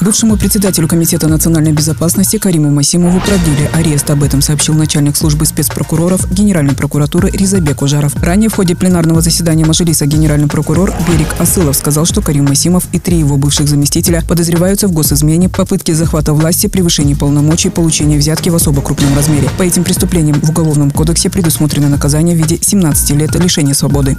Бывшему председателю Комитета национальной безопасности Кариму Масимову продлили арест. Об этом сообщил начальник службы спецпрокуроров Генеральной прокуратуры Ризабек Ужаров. Ранее в ходе пленарного заседания Мажилиса генеральный прокурор Берег Асылов сказал, что Карим Масимов и три его бывших заместителя подозреваются в госизмене, попытке захвата власти, превышении полномочий, получении взятки в особо крупном размере. По этим преступлениям в Уголовном кодексе предусмотрено наказание в виде 17 лет лишения свободы.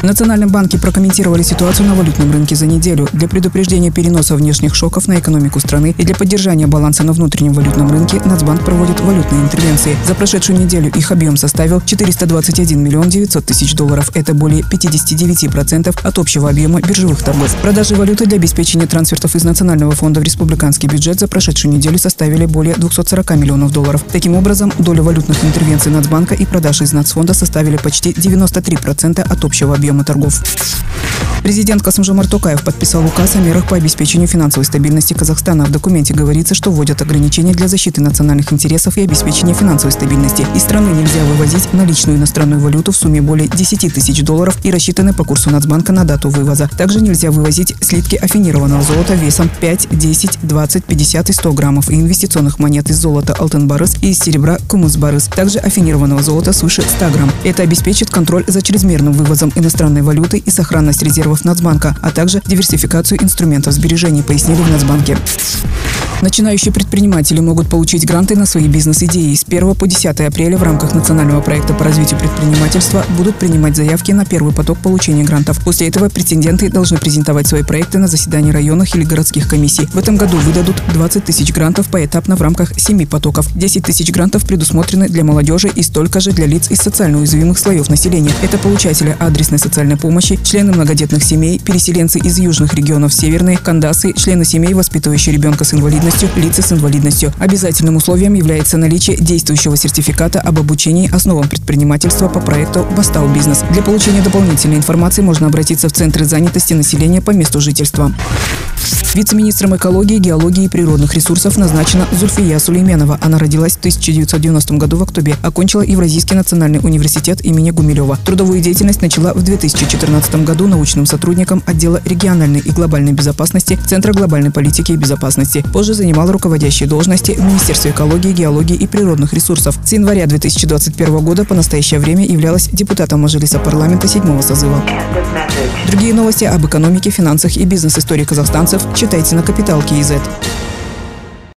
В Национальном банке прокомментировали ситуацию на валютном рынке за неделю. Для предупреждения переноса внешних шоков на экономику страны и для поддержания баланса на внутреннем валютном рынке Нацбанк проводит валютные интервенции. За прошедшую неделю их объем составил 421 миллион 900 тысяч долларов. Это более 59% от общего объема биржевых торгов. Продажи валюты для обеспечения трансфертов из Национального фонда в республиканский бюджет за прошедшую неделю составили более 240 миллионов долларов. Таким образом, доля валютных интервенций Нацбанка и продажи из Нацфонда составили почти 93% от общего объема торгов. Президент Касымжомар Токаев подписал указ о мерах по обеспечению финансовой стабильности Казахстана. В документе говорится, что вводят ограничения для защиты национальных интересов и обеспечения финансовой стабильности. Из страны нельзя вывозить наличную иностранную валюту в сумме более 10 тысяч долларов и рассчитанной по курсу Нацбанка на дату вывоза. Также нельзя вывозить слитки афинированного золота весом 5, 10, 20, 50 и 100 граммов и инвестиционных монет из золота Алтенбарыс и из серебра Кумусбарыс. Также афинированного золота свыше 100 грамм. Это обеспечит контроль за чрезмерным вывозом иностранной валюты и сохранность резервов резервов Нацбанка, а также диверсификацию инструментов сбережений, пояснили в Нацбанке. Начинающие предприниматели могут получить гранты на свои бизнес-идеи. С 1 по 10 апреля в рамках национального проекта по развитию предпринимательства будут принимать заявки на первый поток получения грантов. После этого претенденты должны презентовать свои проекты на заседании районных или городских комиссий. В этом году выдадут 20 тысяч грантов поэтапно в рамках 7 потоков. 10 тысяч грантов предусмотрены для молодежи и столько же для лиц из социально уязвимых слоев населения. Это получатели адресной социальной помощи, члены многодетных семей, переселенцы из южных регионов Северной, кандасы, члены семей, воспитывающие ребенка с инвалидностью, инвалидностью, лица с инвалидностью. Обязательным условием является наличие действующего сертификата об обучении основам предпринимательства по проекту «Бастау Бизнес». Для получения дополнительной информации можно обратиться в Центры занятости населения по месту жительства. Вице-министром экологии, геологии и природных ресурсов назначена Зульфия Сулейменова. Она родилась в 1990 году в октябре, окончила Евразийский национальный университет имени Гумилева. Трудовую деятельность начала в 2014 году научным сотрудником отдела региональной и глобальной безопасности Центра глобальной политики и безопасности. Позже занимала руководящие должности в Министерстве экологии, геологии и природных ресурсов. С января 2021 года по настоящее время являлась депутатом Мажилиса парламента седьмого созыва. Другие новости об экономике, финансах и бизнес-истории казахстанцев читайте на Капитал Киезет.